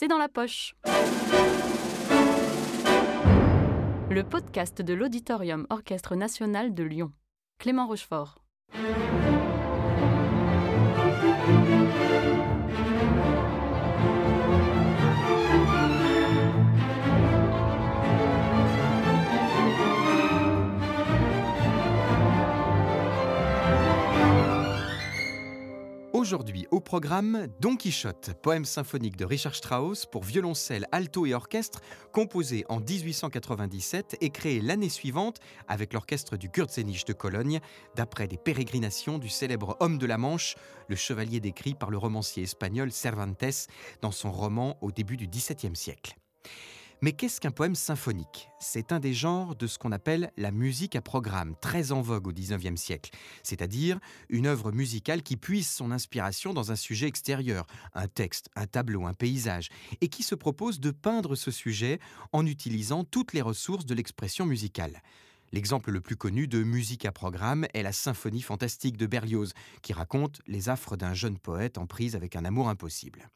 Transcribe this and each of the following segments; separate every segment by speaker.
Speaker 1: C'est dans la poche. Le podcast de l'Auditorium Orchestre National de Lyon. Clément Rochefort.
Speaker 2: Aujourd'hui au programme Don Quichotte, poème symphonique de Richard Strauss pour violoncelle, alto et orchestre, composé en 1897 et créé l'année suivante avec l'orchestre du Kurzenich de Cologne, d'après des pérégrinations du célèbre homme de la Manche, le chevalier décrit par le romancier espagnol Cervantes dans son roman au début du XVIIe siècle. Mais qu'est-ce qu'un poème symphonique? C'est un des genres de ce qu'on appelle la musique à programme, très en vogue au XIXe siècle, c'est-à-dire une œuvre musicale qui puise son inspiration dans un sujet extérieur, un texte, un tableau, un paysage, et qui se propose de peindre ce sujet en utilisant toutes les ressources de l'expression musicale. L'exemple le plus connu de musique à programme est la symphonie fantastique de Berlioz, qui raconte les affres d'un jeune poète en prise avec un amour impossible.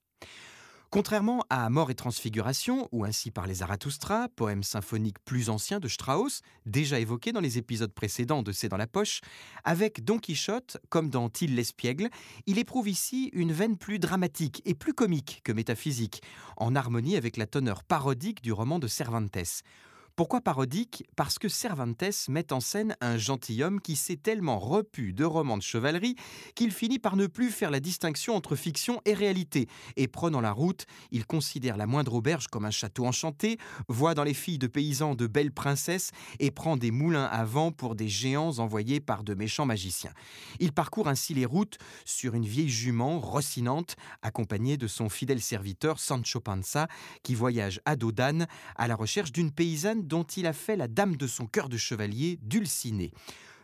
Speaker 2: Contrairement à Mort et Transfiguration, ou ainsi par les Zarathustra, poème symphonique plus ancien de Strauss, déjà évoqué dans les épisodes précédents de C'est dans la poche, avec Don Quichotte, comme dans Till l'espiègle, il éprouve ici une veine plus dramatique et plus comique que métaphysique, en harmonie avec la teneur parodique du roman de Cervantes. Pourquoi parodique? Parce que Cervantes met en scène un gentilhomme qui s'est tellement repu de romans de chevalerie qu'il finit par ne plus faire la distinction entre fiction et réalité. Et prenant la route, il considère la moindre auberge comme un château enchanté, voit dans les filles de paysans de belles princesses et prend des moulins à vent pour des géants envoyés par de méchants magiciens. Il parcourt ainsi les routes sur une vieille jument rossinante, accompagnée de son fidèle serviteur Sancho Panza, qui voyage à Dodane à la recherche d'une paysanne dont il a fait la dame de son cœur de chevalier, Dulcinée.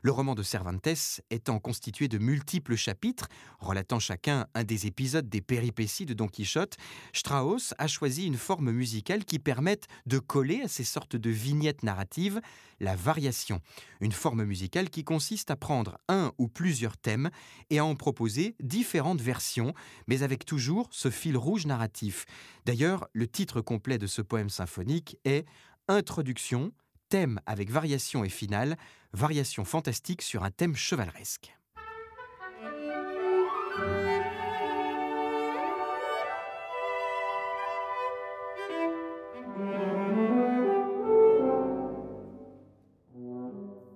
Speaker 2: Le roman de Cervantes étant constitué de multiples chapitres, relatant chacun un des épisodes des péripéties de Don Quichotte, Strauss a choisi une forme musicale qui permette de coller à ces sortes de vignettes narratives la variation, une forme musicale qui consiste à prendre un ou plusieurs thèmes et à en proposer différentes versions, mais avec toujours ce fil rouge narratif. D'ailleurs, le titre complet de ce poème symphonique est Introduction, thème avec variation et finale, variation fantastique sur un thème chevaleresque.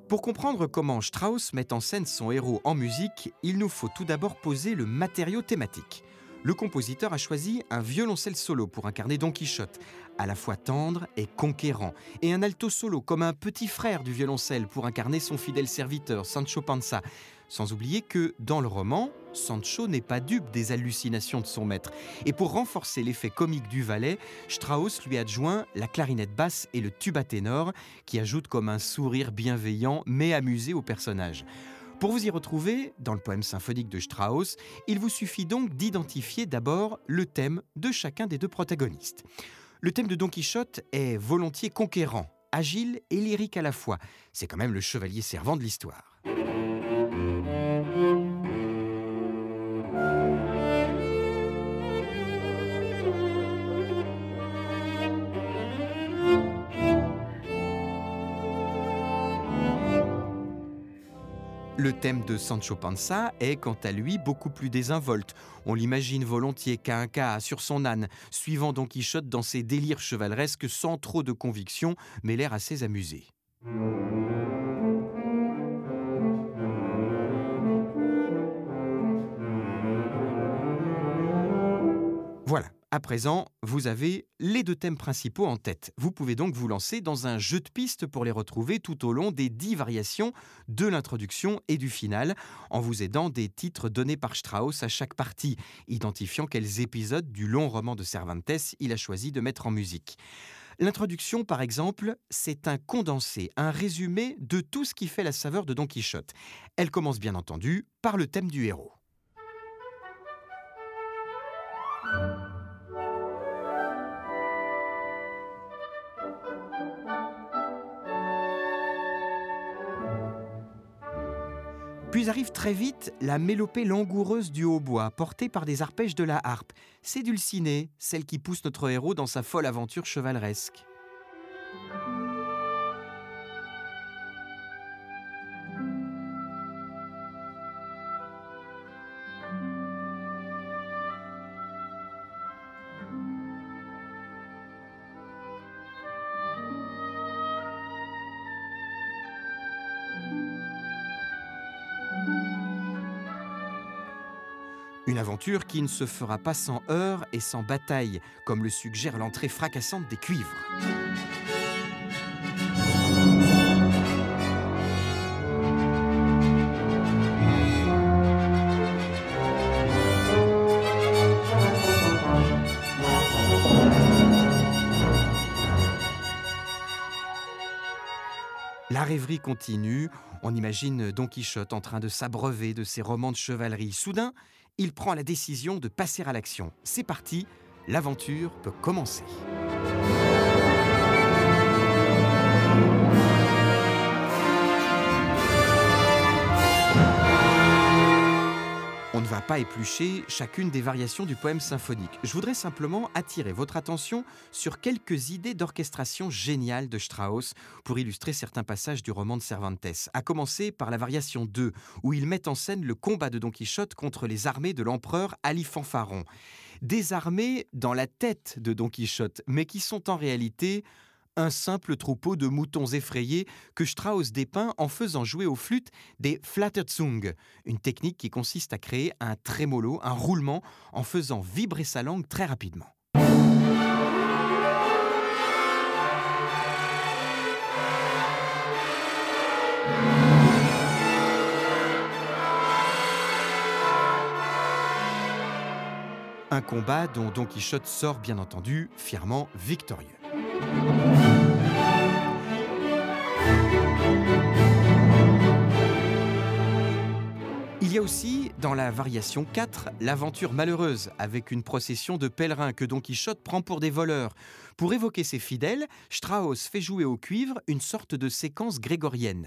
Speaker 2: Pour comprendre comment Strauss met en scène son héros en musique, il nous faut tout d'abord poser le matériau thématique le compositeur a choisi un violoncelle solo pour incarner Don Quichotte, à la fois tendre et conquérant, et un alto solo comme un petit frère du violoncelle pour incarner son fidèle serviteur Sancho Panza. Sans oublier que, dans le roman, Sancho n'est pas dupe des hallucinations de son maître. Et pour renforcer l'effet comique du valet, Strauss lui adjoint la clarinette basse et le tuba ténor, qui ajoutent comme un sourire bienveillant mais amusé au personnage. Pour vous y retrouver, dans le poème symphonique de Strauss, il vous suffit donc d'identifier d'abord le thème de chacun des deux protagonistes. Le thème de Don Quichotte est volontiers conquérant, agile et lyrique à la fois. C'est quand même le chevalier servant de l'histoire. Le thème de Sancho Panza est quant à lui beaucoup plus désinvolte. On l'imagine volontiers cas sur son âne, suivant Don Quichotte dans ses délires chevaleresques sans trop de conviction, mais l'air assez amusé. Voilà, à présent, vous avez les deux thèmes principaux en tête. Vous pouvez donc vous lancer dans un jeu de pistes pour les retrouver tout au long des dix variations de l'introduction et du final, en vous aidant des titres donnés par Strauss à chaque partie, identifiant quels épisodes du long roman de Cervantes il a choisi de mettre en musique. L'introduction, par exemple, c'est un condensé, un résumé de tout ce qui fait la saveur de Don Quichotte. Elle commence bien entendu par le thème du héros. Puis arrive très vite la mélopée langoureuse du hautbois, portée par des arpèges de la harpe. C'est Dulcinée, celle qui pousse notre héros dans sa folle aventure chevaleresque. Une aventure qui ne se fera pas sans heurts et sans bataille, comme le suggère l'entrée fracassante des cuivres. La rêverie continue, on imagine Don Quichotte en train de s'abreuver de ses romans de chevalerie. Soudain, il prend la décision de passer à l'action. C'est parti, l'aventure peut commencer. Ne va pas éplucher chacune des variations du poème symphonique. Je voudrais simplement attirer votre attention sur quelques idées d'orchestration géniales de Strauss pour illustrer certains passages du roman de Cervantes, à commencer par la variation 2, où il met en scène le combat de Don Quichotte contre les armées de l'empereur Ali Fanfaron. Des armées dans la tête de Don Quichotte, mais qui sont en réalité un simple troupeau de moutons effrayés que Strauss dépeint en faisant jouer aux flûtes des Flatterzung, une technique qui consiste à créer un trémolo, un roulement, en faisant vibrer sa langue très rapidement. Un combat dont Don Quichotte sort bien entendu fièrement victorieux. Y a aussi, dans la variation 4, l'aventure malheureuse, avec une procession de pèlerins que Don Quichotte prend pour des voleurs. Pour évoquer ses fidèles, Strauss fait jouer au cuivre une sorte de séquence grégorienne.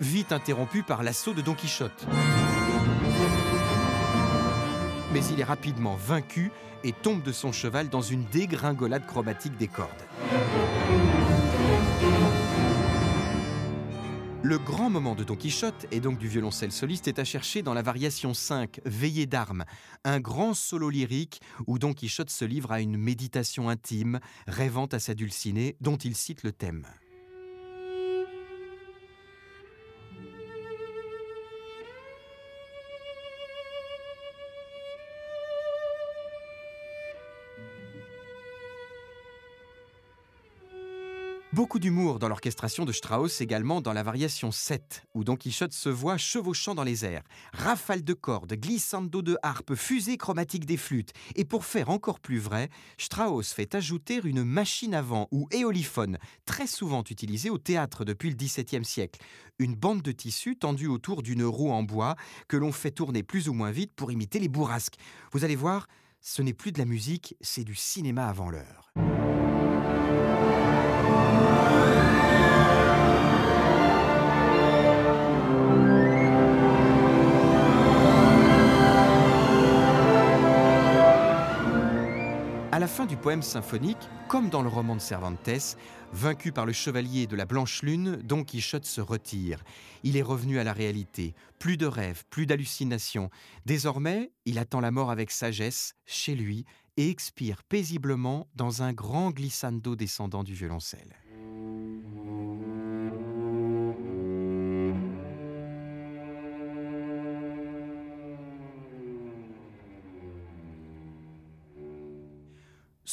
Speaker 2: Vite interrompu par l'assaut de Don Quichotte. Mais il est rapidement vaincu et tombe de son cheval dans une dégringolade chromatique des cordes. Le grand moment de Don Quichotte, et donc du violoncelle soliste, est à chercher dans la variation 5, Veillée d'armes, un grand solo lyrique où Don Quichotte se livre à une méditation intime, rêvant à sa dulcinée, dont il cite le thème. Beaucoup d'humour dans l'orchestration de Strauss également dans la variation 7, où Don Quichotte se voit chevauchant dans les airs. Rafale de cordes, glissando de harpe, fusée chromatique des flûtes. Et pour faire encore plus vrai, Strauss fait ajouter une machine à vent ou éoliphone, très souvent utilisée au théâtre depuis le XVIIe siècle. Une bande de tissu tendue autour d'une roue en bois que l'on fait tourner plus ou moins vite pour imiter les bourrasques. Vous allez voir, ce n'est plus de la musique, c'est du cinéma avant l'heure. À la fin du poème symphonique, comme dans le roman de Cervantes, vaincu par le chevalier de la Blanche Lune, Don Quichotte se retire. Il est revenu à la réalité. Plus de rêves, plus d'hallucinations. Désormais, il attend la mort avec sagesse, chez lui, et expire paisiblement dans un grand glissando descendant du violoncelle.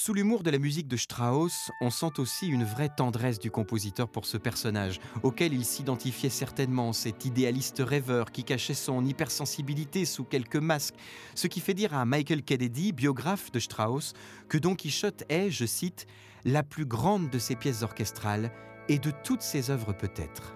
Speaker 2: Sous l'humour de la musique de Strauss, on sent aussi une vraie tendresse du compositeur pour ce personnage, auquel il s'identifiait certainement, cet idéaliste rêveur qui cachait son hypersensibilité sous quelques masques, ce qui fait dire à Michael Kennedy, biographe de Strauss, que Don Quichotte est, je cite, la plus grande de ses pièces orchestrales et de toutes ses œuvres peut-être.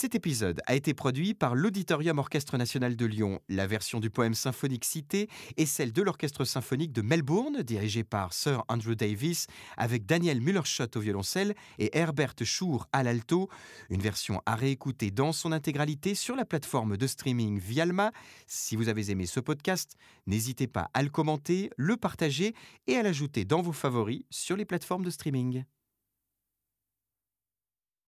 Speaker 2: Cet épisode a été produit par l'Auditorium Orchestre National de Lyon. La version du poème symphonique cité est celle de l'Orchestre Symphonique de Melbourne, dirigé par Sir Andrew Davis, avec Daniel Mullerschott au violoncelle et Herbert Schur à l'alto. Une version à réécouter dans son intégralité sur la plateforme de streaming Vialma. Si vous avez aimé ce podcast, n'hésitez pas à le commenter, le partager et à l'ajouter dans vos favoris sur les plateformes de streaming.